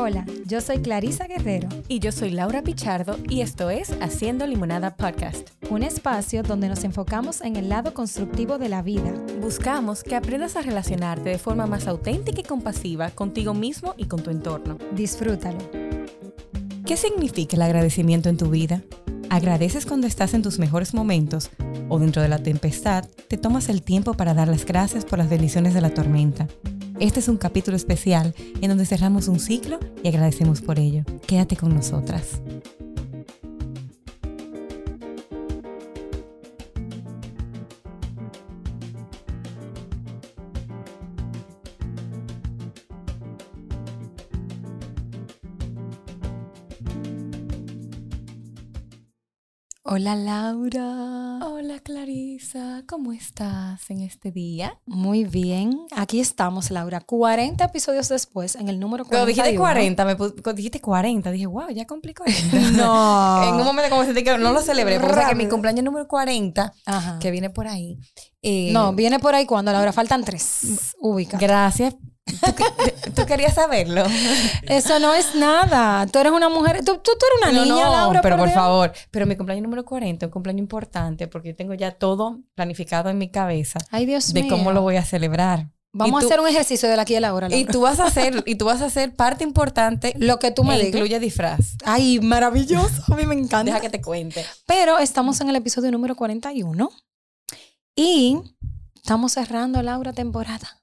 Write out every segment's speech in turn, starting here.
Hola, yo soy Clarisa Guerrero, Y yo soy Laura Pichardo y esto es Haciendo Limonada Podcast. un espacio donde nos enfocamos en el lado constructivo de la vida. Buscamos que aprendas a relacionarte de forma más auténtica y compasiva contigo mismo y con tu entorno. Disfrútalo. ¿Qué significa el agradecimiento en tu vida? ¿Agradeces cuando estás en tus mejores momentos o dentro de la tempestad te tomas el tiempo para dar las gracias por las bendiciones de la tormenta? Este es un capítulo especial en donde cerramos un ciclo y agradecemos por ello. Quédate con nosotras. Hola Laura. Hola Clarisa, ¿cómo estás en este día? Muy bien, aquí estamos Laura, 40 episodios después en el número 41. Cuando dijiste 40, me dijiste 40, dije, wow, ya cumplí 40. No. en un momento como sentí que no lo celebré, porque sé que mi cumpleaños número 40, Ajá. que viene por ahí. eh, No, viene por ahí cuando Laura faltan tres. Ubica. Gracias. ¿Tú, que- tú querías saberlo? Eso no es nada. Tú eres una mujer, tú, tú, tú eres una niña, no, Laura. pero por Dios. favor. Pero mi cumpleaños número 40 es un cumpleaños importante porque yo tengo ya todo planificado en mi cabeza Ay, Dios de mío. cómo lo voy a celebrar. Vamos Y a hacer un ejercicio de la aquí y la hora, Y Laura. tú vas a hacer, y tú vas a hacer parte importante Lo que tú me e digas. incluye disfraz. Ay, maravilloso. A mí me encanta. Deja que te cuente. Pero estamos en el episodio número 41 y estamos cerrando, Laura, temporada.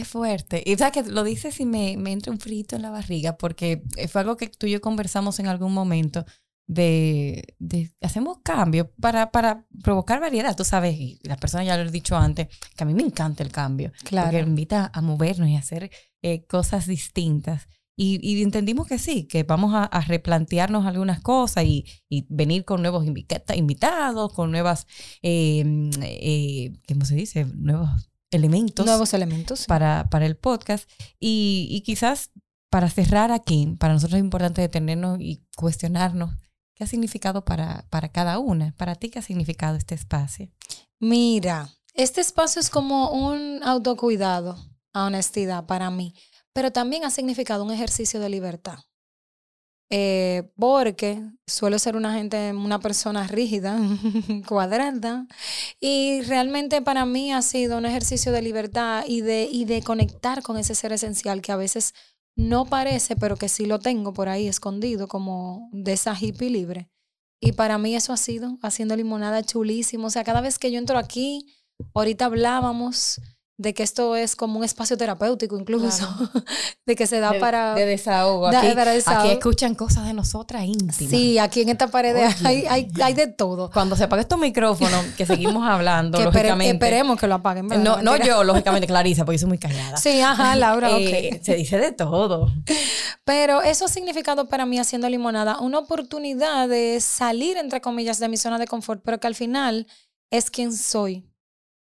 Qué fuerte. Y sabes que lo dices y me, me entra un frito en la barriga porque fue algo que tú y yo conversamos en algún momento de, de hacemos cambios para, para provocar variedad. Tú sabes, y las personas ya lo he dicho antes, que a mí me encanta el cambio. Claro. Porque invita a movernos y a hacer eh, cosas distintas. Y, y entendimos que sí, que vamos a, a replantearnos algunas cosas y, y venir con nuevos invita- invitados, con nuevas, eh, eh, ¿cómo se dice? Nuevos elementos Nuevos elementos. para, para el podcast. Y, y quizás para cerrar aquí, para nosotros es importante detenernos y cuestionarnos qué ha significado para, para cada una. Para ti, ¿qué ha significado este espacio? Mira, este espacio es como un autocuidado, a honestidad para mí, pero también ha significado un ejercicio de libertad. Eh, porque suelo ser una gente, una persona rígida, cuadrada, y realmente para mí ha sido un ejercicio de libertad y de, y de conectar con ese ser esencial que a veces no parece, pero que sí lo tengo por ahí escondido, como de esa hippie libre. Y para mí eso ha sido haciendo limonada chulísimo. O sea, cada vez que yo entro aquí, ahorita hablábamos de que esto es como un espacio terapéutico incluso, de que se da de, para... de desahogo. Aquí, para desahogo. aquí escuchan cosas de nosotras íntimas. Sí, aquí en esta pared hay, hay, hay de todo. Cuando se apague estos micrófonos, que seguimos hablando, Que espere- lógicamente. esperemos que lo apaguen. ¿verdad? no, no yo, lógicamente, Clarisa, porque yo soy muy callada. Sí, ajá, Laura, Eh, ok. Se dice de todo. Pero eso ha significado para mí haciendo limonada una oportunidad de salir, entre comillas, de mi zona de confort, pero que al final es quien soy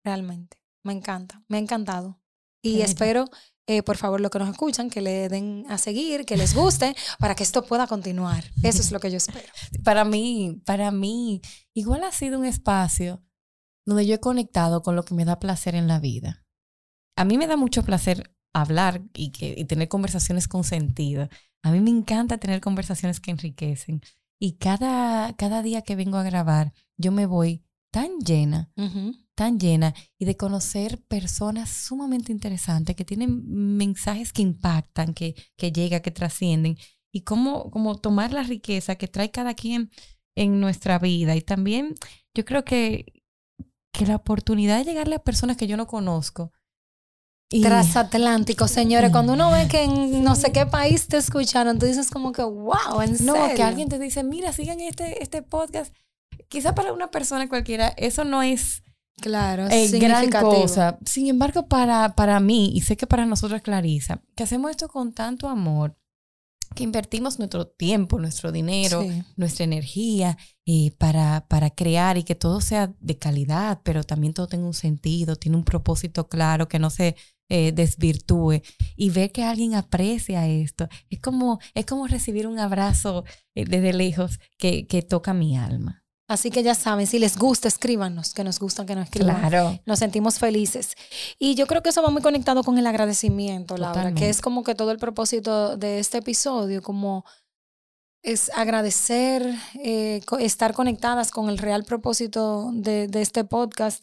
realmente. Me encanta, me ha encantado. Y espero, eh, por favor, los que nos escuchan, que le den a seguir, que les guste, para que esto pueda continuar. Eso es lo que yo espero. para mí, para mí, igual ha sido un espacio donde yo he conectado con lo que me da placer en la vida. A mí me da mucho placer hablar y, que, y tener conversaciones con sentido. A mí me encanta tener conversaciones que enriquecen. Y cada, cada día que vengo a grabar, yo me voy tan llena, Ujú. Tan llena, y de conocer personas sumamente interesantes que tienen mensajes que impactan, que, que llegan, que trascienden, y cómo, cómo tomar la riqueza que trae cada quien en nuestra vida. Y también yo creo que, que la oportunidad de llegarle a personas que yo no conozco. Y, Transatlántico, señores. Cuando uno ve que en no sé qué país te escucharon, tú dices como que, wow, en no, serio. que alguien te dice, mira, sigan este, este podcast. Quizá para una persona cualquiera eso no es Claro, eh, gran cosa. Sin embargo, para, para mí, y sé que para nosotros, Clarisa, que hacemos esto con tanto amor, que invertimos nuestro tiempo, nuestro dinero, Sí. nuestra energía eh, para, para crear y que todo sea de calidad, pero también todo tenga un sentido, tiene un propósito claro, que no se eh, desvirtúe. Y ver que alguien aprecia esto, es como, es como recibir un abrazo eh, desde lejos que, que toca mi alma. Así que ya saben, si les gusta, escríbanos, que nos gusta que nos escriban. Claro. Nos sentimos felices. Y yo creo que eso va muy conectado con el agradecimiento, Laura, Totalmente. que es como que todo el propósito de este episodio, como es agradecer, eh, estar conectadas con el real propósito de, de este podcast.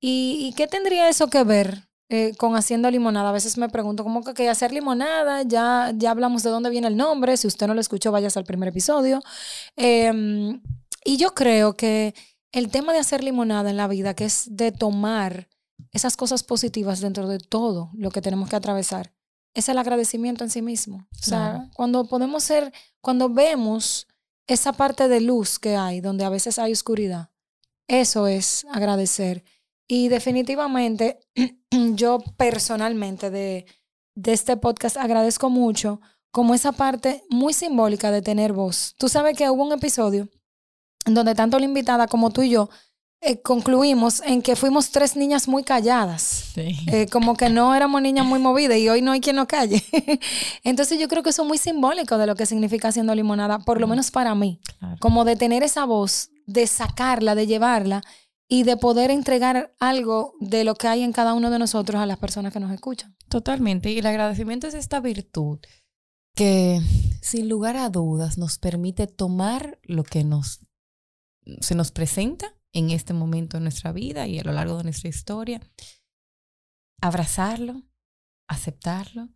¿Y, y qué tendría eso que ver eh, con haciendo limonada? A veces me pregunto, ¿cómo que, que hacer limonada? Ya, ya hablamos de dónde viene el nombre. Si usted no lo escuchó, vayas al primer episodio. Em, y yo creo que el tema de hacer limonada en la vida, que es de tomar esas cosas positivas dentro de todo lo que tenemos que atravesar, es el agradecimiento en sí mismo. O sea, Claro. cuando podemos ser, cuando vemos esa parte de luz que hay, donde a veces hay oscuridad, eso es agradecer. Y definitivamente, yo personalmente de, de este podcast agradezco mucho como esa parte muy simbólica de tener voz. Tú sabes que hubo un episodio donde tanto la invitada como tú y yo eh, concluimos en que fuimos tres niñas muy calladas. Sí. Eh, como que no éramos niñas muy movidas y hoy no hay quien nos calle. Entonces yo creo que eso es muy simbólico de lo que significa haciendo limonada, por lo menos para mí. Claro. Como de tener esa voz, de sacarla, de llevarla y de poder entregar algo de lo que hay en cada uno de nosotros a las personas que nos escuchan. Totalmente. Y el agradecimiento es esta virtud que, sin lugar a dudas, nos permite tomar lo que nos, se nos presenta en este momento de nuestra vida y a lo largo de nuestra historia, abrazarlo, aceptarlo,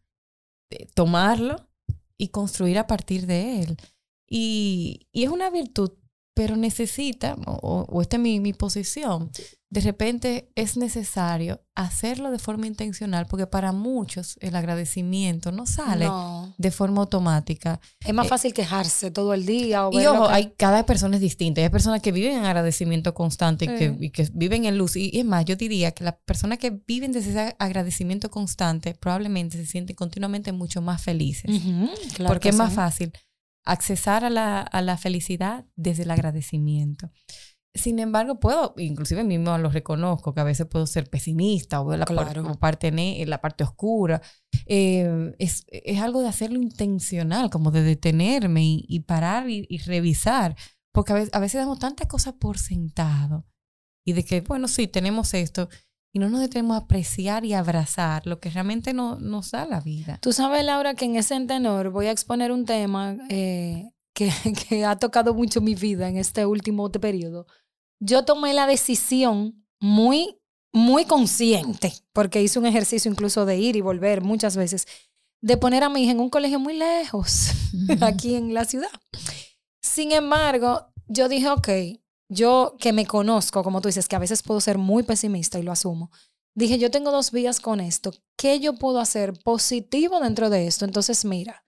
eh, tomarlo y construir a partir de él. Y, y es una virtud, pero necesita, o, o- esta es mi, mi posición, de repente es necesario hacerlo de forma intencional, porque para muchos el agradecimiento no sale No. de forma automática. Es más Eh, fácil quejarse todo el día o Y ojo, que- hay, cada persona es distinta. Hay personas que viven en agradecimiento constante y que, Sí. y que viven en luz. Y, y es más, yo diría que las personas que viven desde ese agradecimiento constante probablemente se sienten continuamente mucho más felices. Ujú, claro porque que es más sí. fácil accesar a la, a la felicidad desde el agradecimiento. Sin embargo, puedo, inclusive mismo lo reconozco, que a veces puedo ser pesimista o ver la, par- Claro. o parte, la parte oscura. Eh, es, es algo de hacerlo intencional, como de detenerme y, y parar y, y revisar. Porque a veces, a veces damos tantas cosas por sentado y de que, bueno, sí, tenemos esto y no nos detenemos a apreciar y abrazar lo que realmente no, nos da la vida. Tú sabes, Laura, que en ese tenor voy a exponer un tema eh, que, que ha tocado mucho mi vida en este último periodo. Yo tomé la decisión muy, muy consciente, porque hice un ejercicio incluso de ir y volver muchas veces, de poner a mi hija en un colegio muy lejos, aquí en la ciudad. Sin embargo, yo dije, ok, yo que me conozco, como tú dices, que a veces puedo ser muy pesimista y lo asumo. Dije, yo tengo dos vías con esto. ¿Qué yo puedo hacer positivo dentro de esto? Entonces, mira,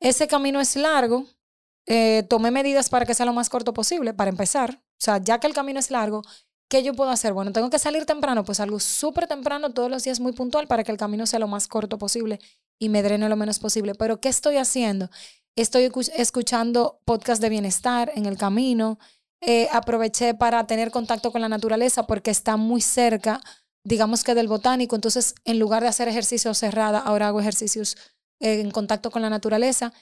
ese camino es largo. Eh, tomé medidas para que sea lo más corto posible, para empezar. O sea, ya que el camino es largo, ¿qué yo puedo hacer? Bueno, tengo que salir temprano, pues algo súper temprano, todos los días muy puntual, para que el camino sea lo más corto posible y me drene lo menos posible. Pero, ¿qué estoy haciendo? Estoy escu- escuchando podcast de bienestar en el camino. Eh, aproveché para tener contacto con la naturaleza porque está muy cerca, digamos que del botánico. Entonces, en lugar de hacer ejercicios cerrada, ahora hago ejercicios eh, en contacto con la naturaleza.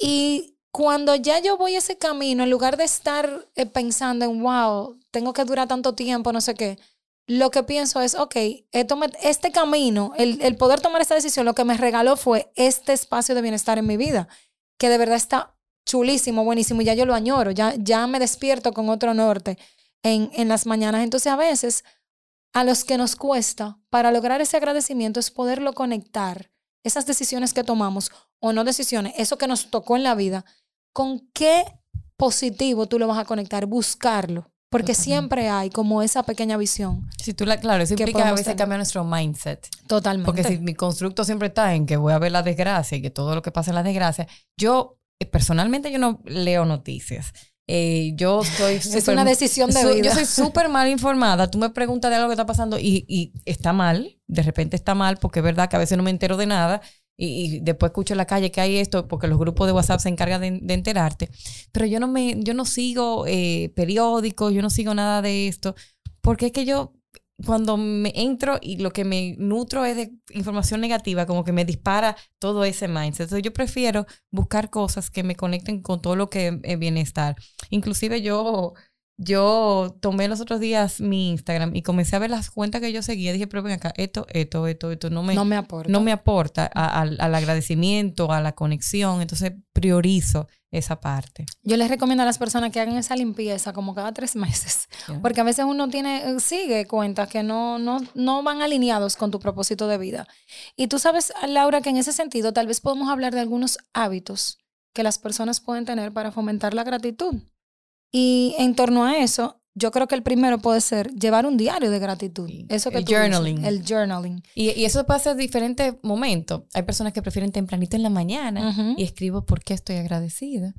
Y cuando ya yo voy ese camino, en lugar de estar eh, pensando en, wow, tengo que durar tanto tiempo, no sé qué, lo que pienso es, ok, este camino, el, el poder tomar esta decisión, lo que me regaló fue este espacio de bienestar en mi vida, que de verdad está chulísimo, buenísimo, y ya yo lo añoro, ya, ya me despierto con otro norte en, en las mañanas. Entonces, a veces, a los que nos cuesta, para lograr ese agradecimiento, es poderlo conectar, esas decisiones que tomamos, o no decisiones, eso que nos tocó en la vida, con qué positivo tú lo vas a conectar, buscarlo. Porque Totalmente. siempre hay como esa pequeña visión. Si tú la, claro, eso ¿Qué implica a veces cambiar nuestro mindset. Totalmente. Porque si mi constructo siempre está en que voy a ver la desgracia y que todo lo que pasa en la desgracia, yo personalmente yo no leo noticias. Eh, yo estoy es súper- una decisión de soy- vida. Yo soy súper mal informada. Tú me preguntas de algo que está pasando y, y está mal. De repente está mal porque es verdad que a veces no me entero de nada. Y, y después escucho en la calle que hay esto porque los grupos de WhatsApp se encargan de, de enterarte. Pero yo no me, yo no sigo eh, periódicos, yo no sigo nada de esto. Porque es que yo cuando me entro y lo que me nutro es de información negativa, como que me dispara todo ese mindset. Entonces yo prefiero buscar cosas que me conecten con todo lo que es bienestar. Inclusive yo, yo tomé los otros días mi Instagram y comencé a ver las cuentas que yo seguía. Dije, pero ven acá, esto, esto, esto, esto no me, no me aporta. No me aporta al agradecimiento, a la conexión. Entonces priorizo esa parte. Yo les recomiendo a las personas que hagan esa limpieza como cada tres meses, porque a veces uno tiene, eh, sigue cuentas que no, no, no van alineados con tu propósito de vida. Y tú sabes, Laura, que en ese sentido tal vez podemos hablar de algunos hábitos que las personas pueden tener para fomentar la gratitud. Y en torno a eso, yo creo que el primero puede ser llevar un diario de gratitud. Eso que el journaling. el journaling. Y, y, eso pasa en diferentes momentos. Hay personas que prefieren tempranito en la mañana y escribo por qué estoy agradecida.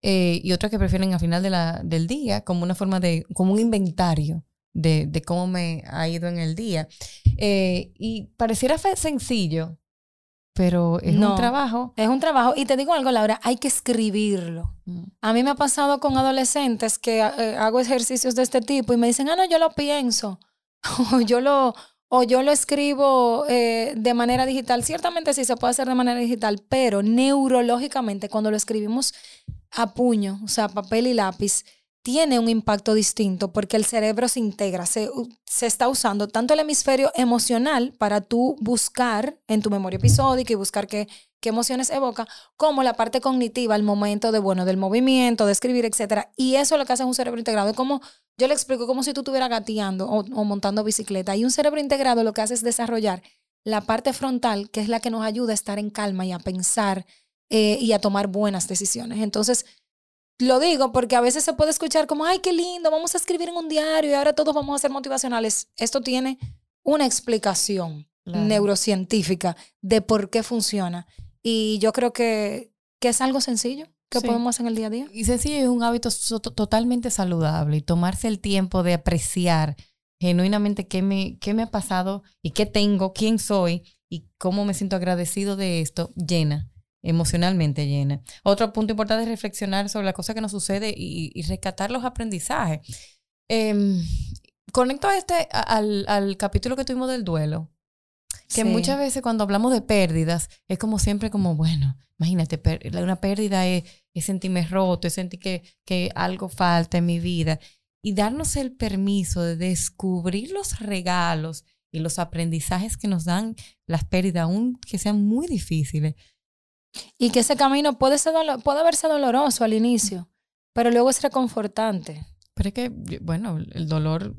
Eh, y otras que prefieren al final de la, del día como una forma de, como un inventario de, de cómo me ha ido en el día. Eh, y pareciera sencillo, pero es un trabajo. Es un trabajo. Y te digo algo, Laura, hay que escribirlo. Mm. A mí me ha pasado con adolescentes que eh, hago ejercicios de este tipo y me dicen, ah, no, yo lo pienso. o yo lo, o yo lo escribo eh, de manera digital. Ciertamente sí se puede hacer de manera digital, pero neurológicamente cuando lo escribimos a puño, o sea, papel y lápiz, tiene un impacto distinto porque el cerebro se integra, se, se, está usando tanto el hemisferio emocional para tú buscar en tu memoria episódica y buscar qué, qué emociones evoca, como la parte cognitiva, el momento de, bueno, del movimiento, de escribir, etc. Y eso es lo que hace un cerebro integrado. Es como, yo le explico como si tú estuvieras gateando o, montando bicicleta. Y un cerebro integrado lo que hace es desarrollar la parte frontal, que es la que nos ayuda a estar en calma y a pensar eh, y a tomar buenas decisiones. Entonces, lo digo porque a veces se puede escuchar como, ay, qué lindo, vamos a escribir en un diario y ahora todos vamos a ser motivacionales. Esto tiene una explicación neurocientífica de por qué funciona. Y yo creo que, que es algo sencillo que podemos hacer en el día a día. Y sencillo es un hábito totalmente saludable y tomarse el tiempo de apreciar genuinamente qué me, qué me ha pasado y qué tengo, quién soy y cómo me siento agradecido de esto, llena emocionalmente llena. Otro punto importante es reflexionar sobre la cosa que nos sucede y, rescatar los aprendizajes. Eh, conecto a este, al, al, capítulo que tuvimos del duelo, que muchas veces cuando hablamos de pérdidas es como siempre como, bueno, imagínate, una pérdida es, es sentirme roto, es sentir que, que algo falta en mi vida. Y darnos el permiso de descubrir los regalos y los aprendizajes que nos dan las pérdidas, aun que sean muy difíciles, y que ese camino puede, ser puede verse doloroso al inicio, pero luego es reconfortante. Pero es que, bueno, el dolor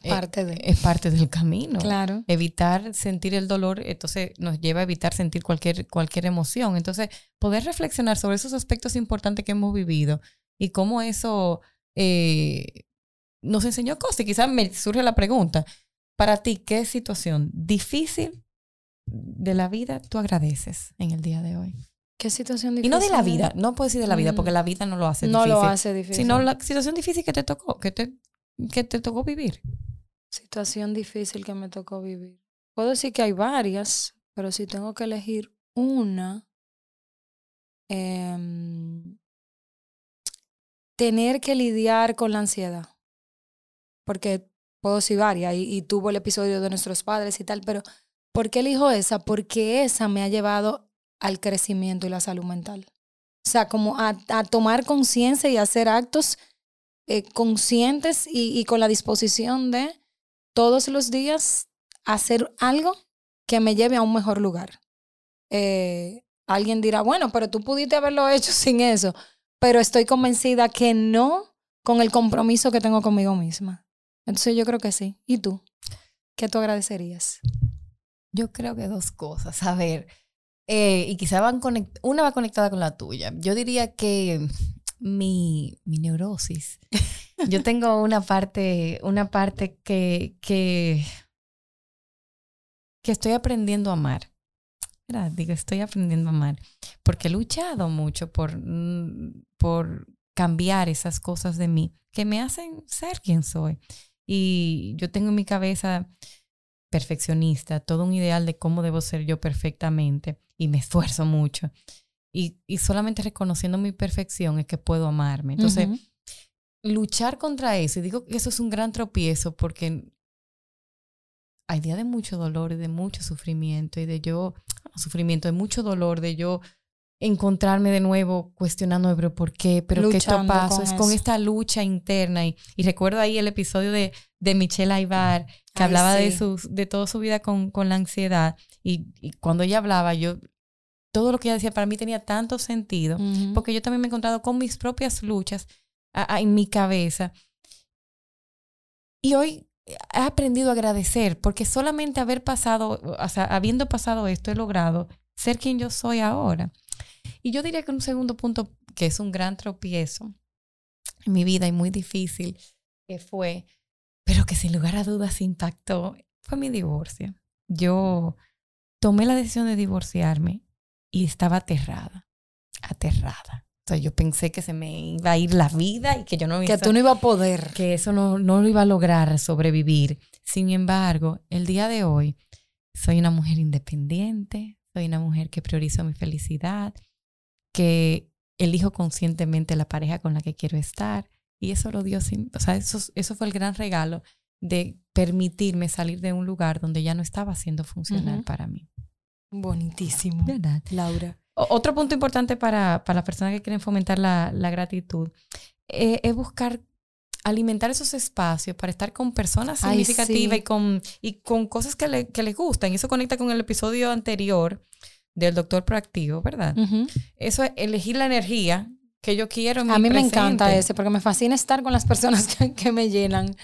es parte, de. es parte del camino. Claro. Evitar sentir el dolor, entonces nos lleva a evitar sentir cualquier, cualquier emoción. Entonces, poder reflexionar sobre esos aspectos importantes que hemos vivido y cómo eso eh, nos enseñó cosas. Y quizás me surge la pregunta, para ti, ¿qué situación difícil de la vida tú agradeces en el día de hoy? ¿Qué situación difícil? Y no de la vida, no puedo decir de la vida, porque mm. la vida no lo hace difícil. No lo hace difícil. Sino la situación difícil que te tocó, que te, que te tocó vivir. Situación difícil que me tocó vivir. Puedo decir que hay varias, pero si tengo que elegir una, em, tener que lidiar con la ansiedad. Porque puedo decir varias, y, y tuvo el episodio de nuestros padres y tal, pero ¿por qué elijo esa? Porque esa me ha llevado al crecimiento y la salud mental. O sea, como a, tomar conciencia y hacer actos eh, conscientes y, con la disposición de todos los días hacer algo que me lleve a un mejor lugar. Eh, alguien dirá, bueno, pero tú pudiste haberlo hecho sin eso, pero estoy convencida que no con el compromiso que tengo conmigo misma. Entonces yo creo que sí. ¿Y tú? ¿Qué tú agradecerías? Yo creo que dos cosas. A ver, eh, y quizá van una va conectada con la tuya. Yo diría que mi, mi neurosis. Yo tengo una parte, una parte que, que, que estoy aprendiendo a amar. Digo, estoy aprendiendo a amar. Porque he luchado mucho por, mm, por cambiar esas cosas de mí que me hacen ser quien soy. Y yo tengo en mi cabeza perfeccionista, todo un ideal de cómo debo ser yo perfectamente y me esfuerzo mucho. Y, y solamente reconociendo mi perfección es que puedo amarme. Entonces, luchar contra eso, y digo que eso es un gran tropiezo porque hay días de mucho dolor y de mucho sufrimiento y de yo, sufrimiento, de mucho dolor, de yo encontrarme de nuevo cuestionando, pero ¿por qué? ¿Pero qué esto Luchando con Es con esta lucha interna. Y, y recuerdo ahí el episodio de, de Michelle Aybar, que Ay, hablaba de, sí. sus, de toda su vida con, con la ansiedad. Y, y cuando ella hablaba, yo, todo lo que ella decía para mí tenía tanto sentido, porque yo también me he encontrado con mis propias luchas a- a- en mi cabeza. Y hoy he aprendido a agradecer, porque solamente haber pasado, o sea, habiendo pasado esto, he logrado ser quien yo soy ahora. Y yo diría que un segundo punto, que es un gran tropiezo en mi vida y muy difícil, que fue, pero que sin lugar a dudas impactó, fue mi divorcio. Yo tomé la decisión de divorciarme y estaba aterrada, aterrada. O sea, yo pensé que se me iba a ir la vida y que yo no me Que iba tú no ibas a poder. que eso no, no lo iba a lograr sobrevivir. Sin embargo, el día de hoy soy una mujer independiente, soy una mujer que priorizo mi felicidad, que elijo conscientemente la pareja con la que quiero estar. Y eso lo dio sin, o sea, eso, eso fue el gran regalo de permitirme salir de un lugar donde ya no estaba siendo funcional Ujú. para mí. Bonitísimo. ¿Verdad? Laura. O- Otro punto importante para, para las personas que quieren fomentar la, la gratitud eh, es buscar alimentar esos espacios para estar con personas Ay, significativas sí. y, con, y con cosas que, le- que les gustan. Y eso conecta con el episodio anterior del doctor proactivo, ¿verdad? Eso es elegir la energía que yo quiero en A mí me encanta ese porque me fascina estar con las personas que, que me llenan.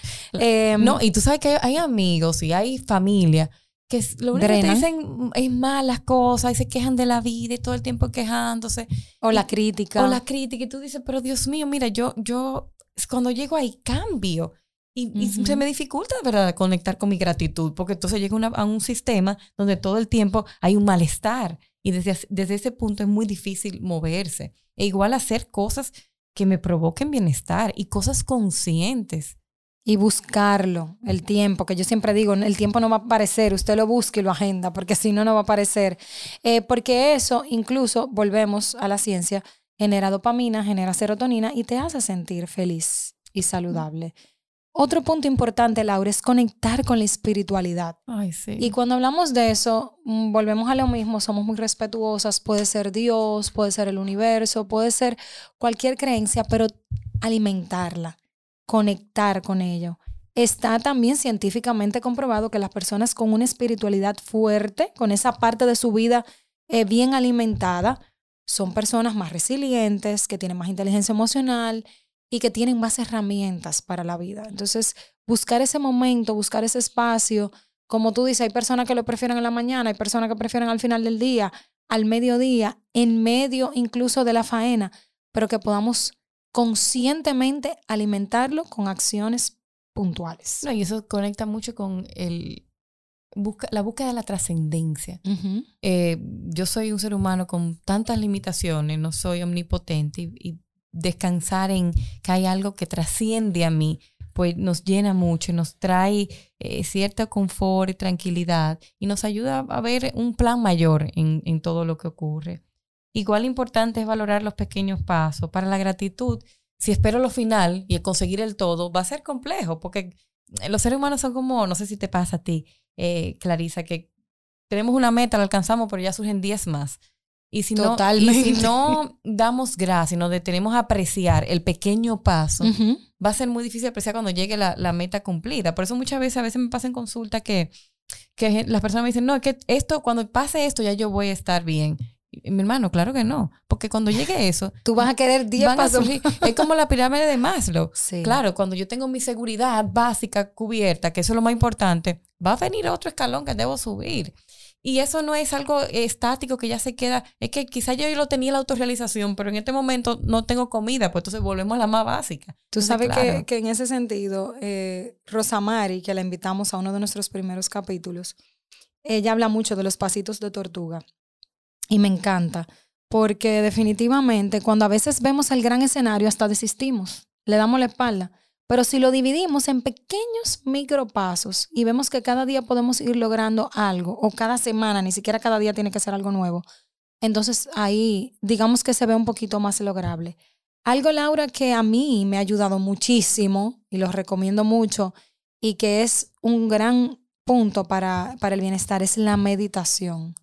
No, y tú sabes que hay amigos y hay familia que es- lo único que te Drenan. dicen es malas cosas y se quejan de la vida y todo el tiempo quejándose. o la y- crítica. O la crítica, y tú dices, pero Dios mío, mira, yo, yo, cuando llego ahí cambio. Y, y Ujú. se me dificulta, de verdad, conectar con mi gratitud, porque entonces llega una- a un sistema donde todo el tiempo hay un malestar. Y desde, desde ese punto es muy difícil moverse. E igual hacer cosas que me provoquen bienestar y cosas conscientes. Y buscarlo, el tiempo, que yo siempre digo, el tiempo no va a aparecer, usted lo busca y lo agenda, porque si no, no va a aparecer. Eh, porque eso, incluso, volvemos a la ciencia, genera dopamina, genera serotonina y te hace sentir feliz y saludable. Otro punto importante, Laura, es conectar con la espiritualidad. Ay, sí. Y cuando hablamos de eso, mm, volvemos a lo mismo, somos muy respetuosas, puede ser Dios, puede ser el universo, puede ser cualquier creencia, pero alimentarla, conectar con ello. Está también científicamente comprobado que las personas con una espiritualidad fuerte, con esa parte de su vida eh, bien alimentada, son personas más resilientes, que tienen más inteligencia emocional y que tienen más herramientas para la vida. Entonces, buscar ese momento, buscar ese espacio, como tú dices, hay personas que lo prefieren en la mañana, hay personas que prefieren al final del día, al mediodía, en medio incluso de la faena, pero que podamos conscientemente alimentarlo con acciones puntuales. No, y eso conecta mucho con el, busca, la búsqueda de la trascendencia. Eh, yo soy un ser humano con tantas limitaciones, no soy omnipotente y, y descansar en que hay algo que trasciende a mí, pues nos llena mucho y nos trae eh, cierto confort y tranquilidad y nos ayuda a ver un plan mayor en, en todo lo que ocurre. Igual importante es valorar los pequeños pasos. Para la gratitud, si espero lo final y conseguir el todo, va a ser complejo porque los seres humanos son como, no sé si te pasa a ti, eh, Clarisa, que tenemos una meta, la alcanzamos, pero ya surgen 10 más. Y si, no, y si no damos gracias y nos detenemos a apreciar el pequeño paso, Ujú. va a ser muy difícil apreciar cuando llegue la, la meta cumplida. Por eso muchas veces, a veces me pasa en consulta que, que las personas me dicen, no, es que esto, cuando pase esto, ya yo voy a estar bien. Mi hermano, claro que no, porque cuando llegue eso, Tú vas a querer 10 van a pasos. es como la pirámide de Maslow. Sí. Claro, cuando yo tengo mi seguridad básica cubierta, que eso es lo más importante, va a venir otro escalón que debo subir. Y eso no es algo estático que ya se queda. Es que quizá yo lo tenía la autorrealización, pero en este momento no tengo comida, pues entonces volvemos a la más básica. Tú Entonces, sabes que en ese sentido, eh, Rosamari, que la invitamos a uno de nuestros primeros capítulos, ella habla mucho de los pasitos de tortuga. Y me encanta, porque definitivamente cuando a veces vemos el gran escenario hasta desistimos, le damos la espalda. Pero si lo dividimos en pequeños micropasos y vemos que cada día podemos ir logrando algo, o cada semana, ni siquiera cada día tiene que ser algo nuevo, entonces ahí digamos que se ve un poquito más lograble. Algo, Laura, que a mí me ha ayudado muchísimo y lo recomiendo mucho y que es un gran punto para, para el bienestar es la meditación.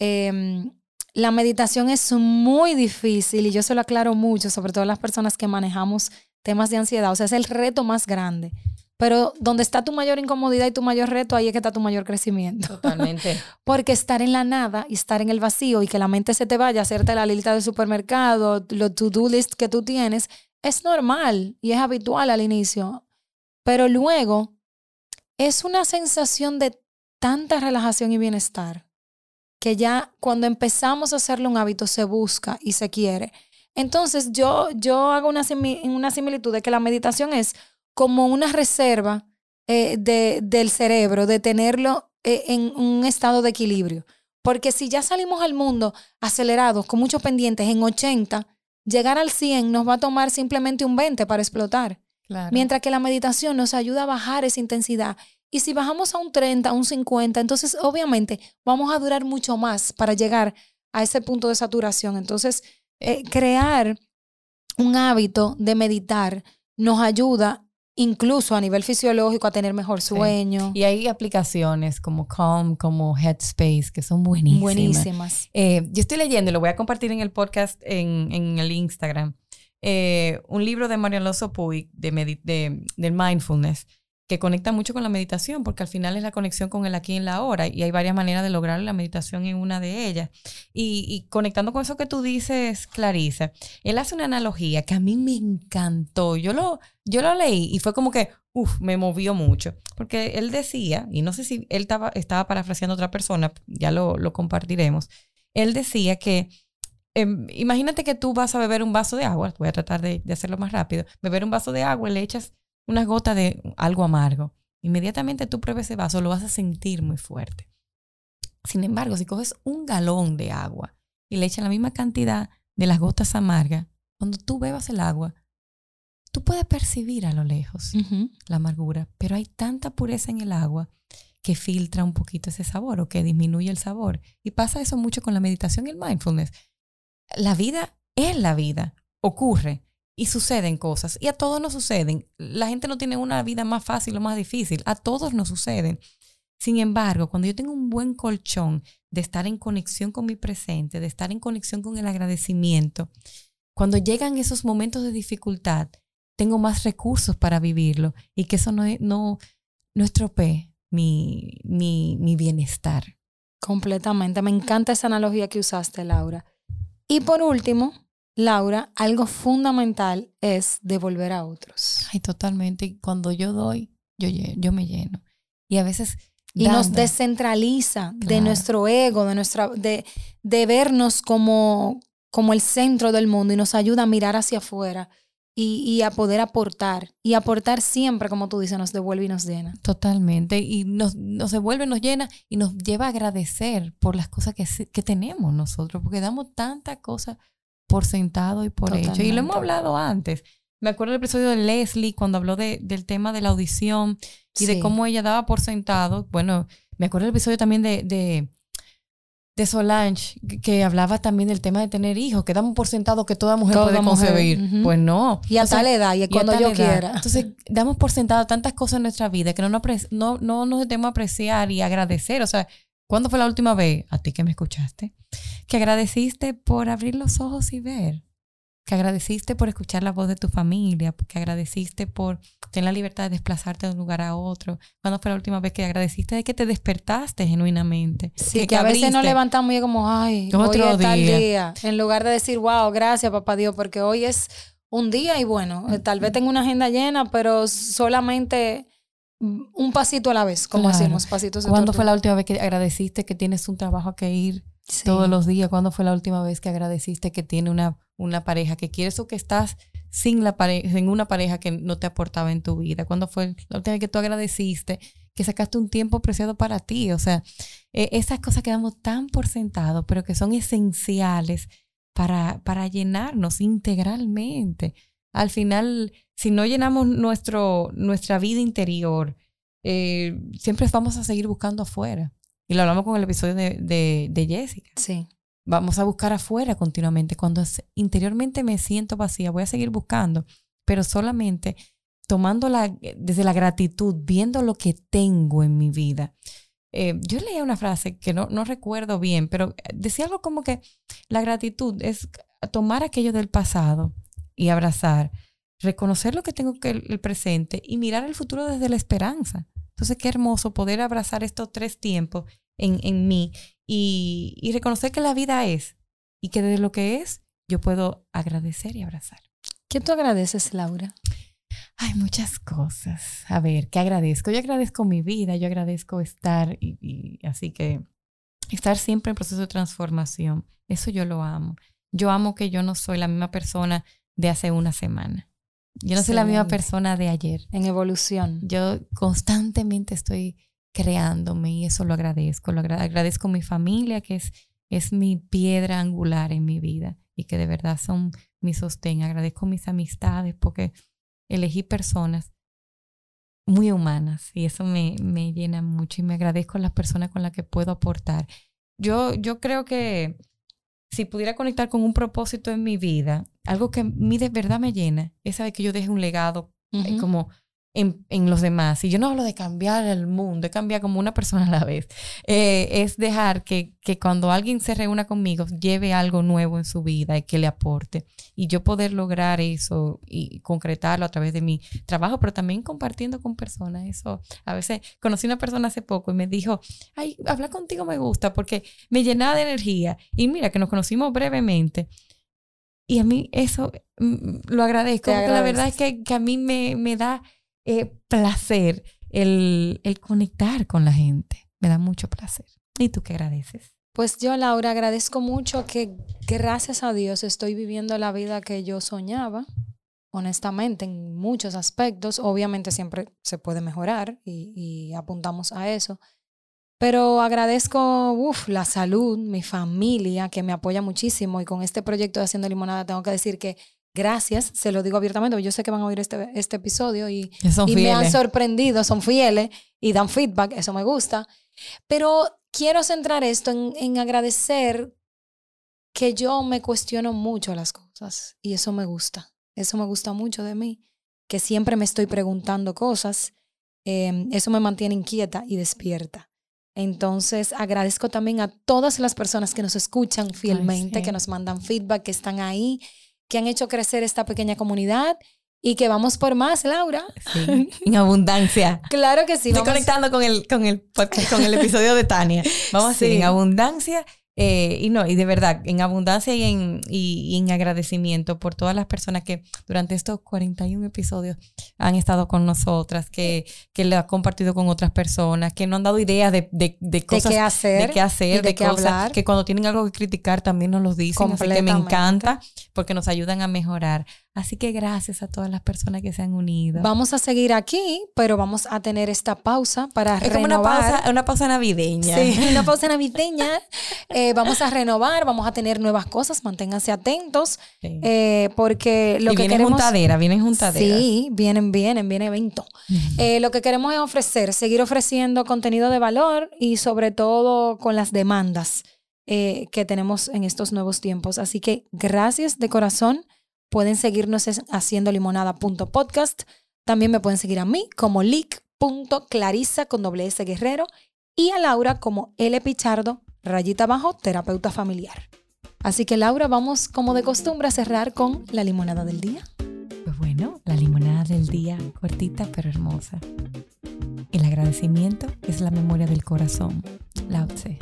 Em, la meditación es muy difícil y yo se lo aclaro mucho, sobre todo las personas que manejamos temas de ansiedad. O sea, es el reto más grande. Pero donde está tu mayor incomodidad y tu mayor reto, ahí es que está tu mayor crecimiento. Totalmente. Porque estar en la nada y estar en el vacío y que la mente se te vaya a hacerte la lista del supermercado, los to-do list que tú tienes, es normal y es habitual al inicio. Pero luego es una sensación de tanta relajación y bienestar que ya cuando empezamos a hacerlo un hábito se busca y se quiere. Entonces yo, yo hago una, una similitud de que la meditación es como una reserva eh, de, del cerebro, de tenerlo eh, en un estado de equilibrio. Porque si ya salimos al mundo acelerados, con muchos pendientes, en 80, llegar al 100 nos va a tomar simplemente un 20 para explotar. Mientras que la meditación nos ayuda a bajar esa intensidad. Y si bajamos a un 30, a un 50, entonces obviamente vamos a durar mucho más para llegar a ese punto de saturación. Entonces, eh, crear un hábito de meditar nos ayuda incluso a nivel fisiológico a tener mejor sueño. Y hay aplicaciones como Calm, como Headspace, que son buenísimas. Buenísimas. Eh, yo estoy leyendo lo voy a compartir en el podcast en, en el Instagram. Eh, un libro de Mario Alonso Puig de, de, de mindfulness que conecta mucho con la meditación, porque al final es la conexión con el aquí y la hora, y hay varias maneras de lograr la meditación en una de ellas. Y, conectando con eso que tú dices, Clarisa, él hace una analogía que a mí me encantó. Yo lo, yo lo leí y fue como que, uff, me movió mucho, porque él decía, y no sé si él estaba, estaba parafraseando a otra persona, ya lo, lo compartiremos, él decía que em, imagínate que tú vas a beber un vaso de agua, voy a tratar de, de, hacerlo más rápido, beber un vaso de agua le echas una gota de algo amargo, inmediatamente tú pruebes ese vaso, lo vas a sentir muy fuerte. Sin embargo, si coges un galón de agua y le echas la misma cantidad de las gotas amargas, cuando tú bebas el agua, tú puedes percibir a lo lejos la amargura, pero hay tanta pureza en el agua que filtra un poquito ese sabor o que disminuye el sabor. Y pasa eso mucho con la meditación y el mindfulness. La vida es la vida, ocurre, y suceden cosas. Y a todos nos suceden. La gente no tiene una vida más fácil o más difícil. A todos nos suceden. Sin embargo, cuando yo tengo un buen colchón de estar en conexión con mi presente, de estar en conexión con el agradecimiento, cuando llegan esos momentos de dificultad, tengo más recursos para vivirlo y que eso no, no, no estropee mi, mi, mi bienestar. Completamente. Me encanta esa analogía que usaste, Laura. Y por último, Laura, algo fundamental es devolver a otros. Ay, totalmente. Cuando yo doy, yo, yo me lleno. Y a veces... Y nos descentraliza de nuestro ego, de, nuestra, de, de vernos como, como el centro del mundo y nos ayuda a mirar hacia afuera y, y, a poder aportar. Y aportar siempre, como tú dices, nos devuelve y nos llena. Totalmente. Y nos, nos devuelve, nos llena y nos lleva a agradecer por las cosas que, que tenemos nosotros, porque damos tantas cosas por sentado y por hecho. Y lo hemos hablado antes. Me acuerdo del episodio de Leslie cuando habló de, del tema de la audición y de cómo ella daba por sentado. Bueno, me acuerdo del episodio también de, de, de Solange que, hablaba también del tema de tener hijos, que damos por sentado que toda mujer puede concebir. Pues no. Y a tal edad, y, cuando yo quiera. Entonces, damos por sentado tantas cosas en nuestra vida que no, no, no nos debemos apreciar y agradecer. O sea, ¿Cuándo fue la última vez, a ti que me escuchaste, que agradeciste por abrir los ojos y ver? Que agradeciste por escuchar la voz de tu familia, que agradeciste por tener la libertad de desplazarte de un lugar a otro. ¿Cuándo fue la última vez que agradeciste de que te despertaste genuinamente? Sí, que, a veces nos levantamos y como, ay, otro día. día. En lugar de decir, wow, gracias, papá Dios, porque hoy es un día y bueno, tal vez tengo una agenda llena, pero solamente un pasito a la vez, como hacemos, pasitos de ¿Cuándo fue la última vez que agradeciste que tienes un trabajo a que ir todos los días? ¿Cuándo fue la última vez que agradeciste que tiene una, una pareja que quieres o que estás sin, la pareja, sin una pareja que no te aportaba en tu vida? ¿Cuándo fue la última vez que tú agradeciste que sacaste un tiempo preciado para ti? O sea, e, esas cosas que damos tan por sentado, pero que son esenciales para, para llenarnos integralmente. Al final, si no llenamos nuestro, nuestra vida interior, eh, siempre vamos a seguir buscando afuera. Y lo hablamos con el episodio de, de, Jessica. Sí. Vamos a buscar afuera continuamente. Cuando interiormente me siento vacía, voy a seguir buscando, pero solamente tomando la, desde la gratitud, viendo lo que tengo en mi vida. eh, yo leía una frase que no, no recuerdo bien, pero decía algo como que la gratitud es tomar aquello del pasado y abrazar, reconocer lo que tengo que el presente y mirar el futuro desde la esperanza. Entonces, qué hermoso poder abrazar estos tres tiempos en, en mí y, y reconocer que la vida es y que desde lo que es yo puedo agradecer y abrazar. ¿Qué tú agradeces, Laura? Hay muchas cosas. A ver, ¿qué agradezco? Yo agradezco mi vida, yo agradezco estar y, así que estar siempre en proceso de transformación. Eso yo lo amo. Yo amo que yo no soy la misma persona de hace una semana. Yo no soy la misma persona de ayer. En evolución. Yo constantemente estoy creándome y eso lo agradezco. Lo agradezco a mi familia, que es, es mi piedra angular en mi vida y que de verdad son mi sostén. Agradezco mis amistades porque elegí personas muy humanas y eso me, me llena mucho y me agradezco a las personas con las que puedo aportar. Yo, yo creo que si pudiera conectar con un propósito en mi vida, algo que a mí de verdad me llena, es saber que yo deje un legado eh, como en, en, los demás. Y yo no hablo de cambiar el mundo, de cambiar como una persona a la vez. Eh, es dejar que, que, cuando alguien se reúna conmigo, lleve algo nuevo en su vida y que le aporte. Y yo poder lograr eso y concretarlo a través de mi trabajo, pero también compartiendo con personas. Eso, a veces conocí una persona hace poco y me dijo, ay, hablar contigo me gusta porque me llenaba de energía. Y mira, que nos conocimos brevemente. Y a mí eso mm, lo agradezco, porque la verdad es que, que a mí me, me da eh, placer el, el conectar con la gente. Me da mucho placer. ¿Y tú qué agradeces? Pues yo, Laura, agradezco mucho que gracias a Dios estoy viviendo la vida que yo soñaba, honestamente, en muchos aspectos. Obviamente siempre se puede mejorar y, y apuntamos a eso. Pero agradezco uf, la salud, mi familia, que me apoya muchísimo. Y con este proyecto de Haciendo Limonada tengo que decir que gracias, se lo digo abiertamente, yo sé que van a oír este, este episodio y, y me han sorprendido, son fieles y dan feedback, eso me gusta. Pero quiero centrar esto en, en agradecer que yo me cuestiono mucho las cosas y eso me gusta, eso me gusta mucho de mí, que siempre me estoy preguntando cosas, eh, eso me mantiene inquieta y despierta. Entonces, agradezco también a todas las personas que nos escuchan fielmente, Ay, sí. que nos mandan feedback, que están ahí, que han hecho crecer esta pequeña comunidad y que vamos por más, Laura. Sí, en abundancia. claro que sí. Estoy vamos... conectando con el, con, el, con el episodio de Tania. Vamos sí. a ir en abundancia eh, y no, y de verdad, en abundancia y en, y, y en, agradecimiento por todas las personas que durante estos 41 episodios han estado con nosotras, que, que le ha compartido con otras personas, que no han dado ideas de, de, de cosas. De qué hacer. De qué hacer, de, de qué cosas. Hablar. Que cuando tienen algo que criticar también nos lo dicen. Así que me encanta porque nos ayudan a mejorar. Así que gracias a todas las personas que se han unido. Vamos a seguir aquí, pero vamos a tener esta pausa para es renovar. como una pausa, una pausa navideña. Sí, una pausa navideña. eh, vamos a renovar, vamos a tener nuevas cosas, manténganse atentos, sí. eh, porque lo y que vienen queremos... juntadera, vienen juntadera. Sí, vienen, vienen, viene evento. Eh, lo que queremos es ofrecer, seguir ofreciendo contenido de valor y sobre todo con las demandas eh, que tenemos en estos nuevos tiempos. Así que gracias de corazón. Pueden seguirnos en haciendolimonada.podcast. También me pueden seguir a mí como lic.clarisa con doble S guerrero y a Laura como L Pichardo, rayita abajo, terapeuta familiar. Así que Laura, vamos como de costumbre a cerrar con la limonada del día. Pues bueno, la limonada del día, cortita pero hermosa. El agradecimiento es la memoria del corazón. Lao Tse.